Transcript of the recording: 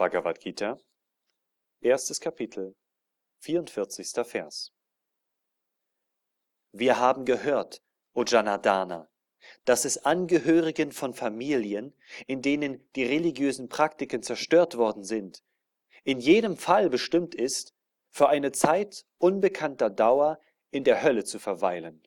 Bhagavad Gita, erstes Kapitel, 44. Vers. Wir haben gehört, O Janardana, dass es Angehörigen von Familien, in denen die religiösen Praktiken zerstört worden sind, in jedem Fall bestimmt ist, für eine Zeit unbekannter Dauer in der Hölle zu verweilen.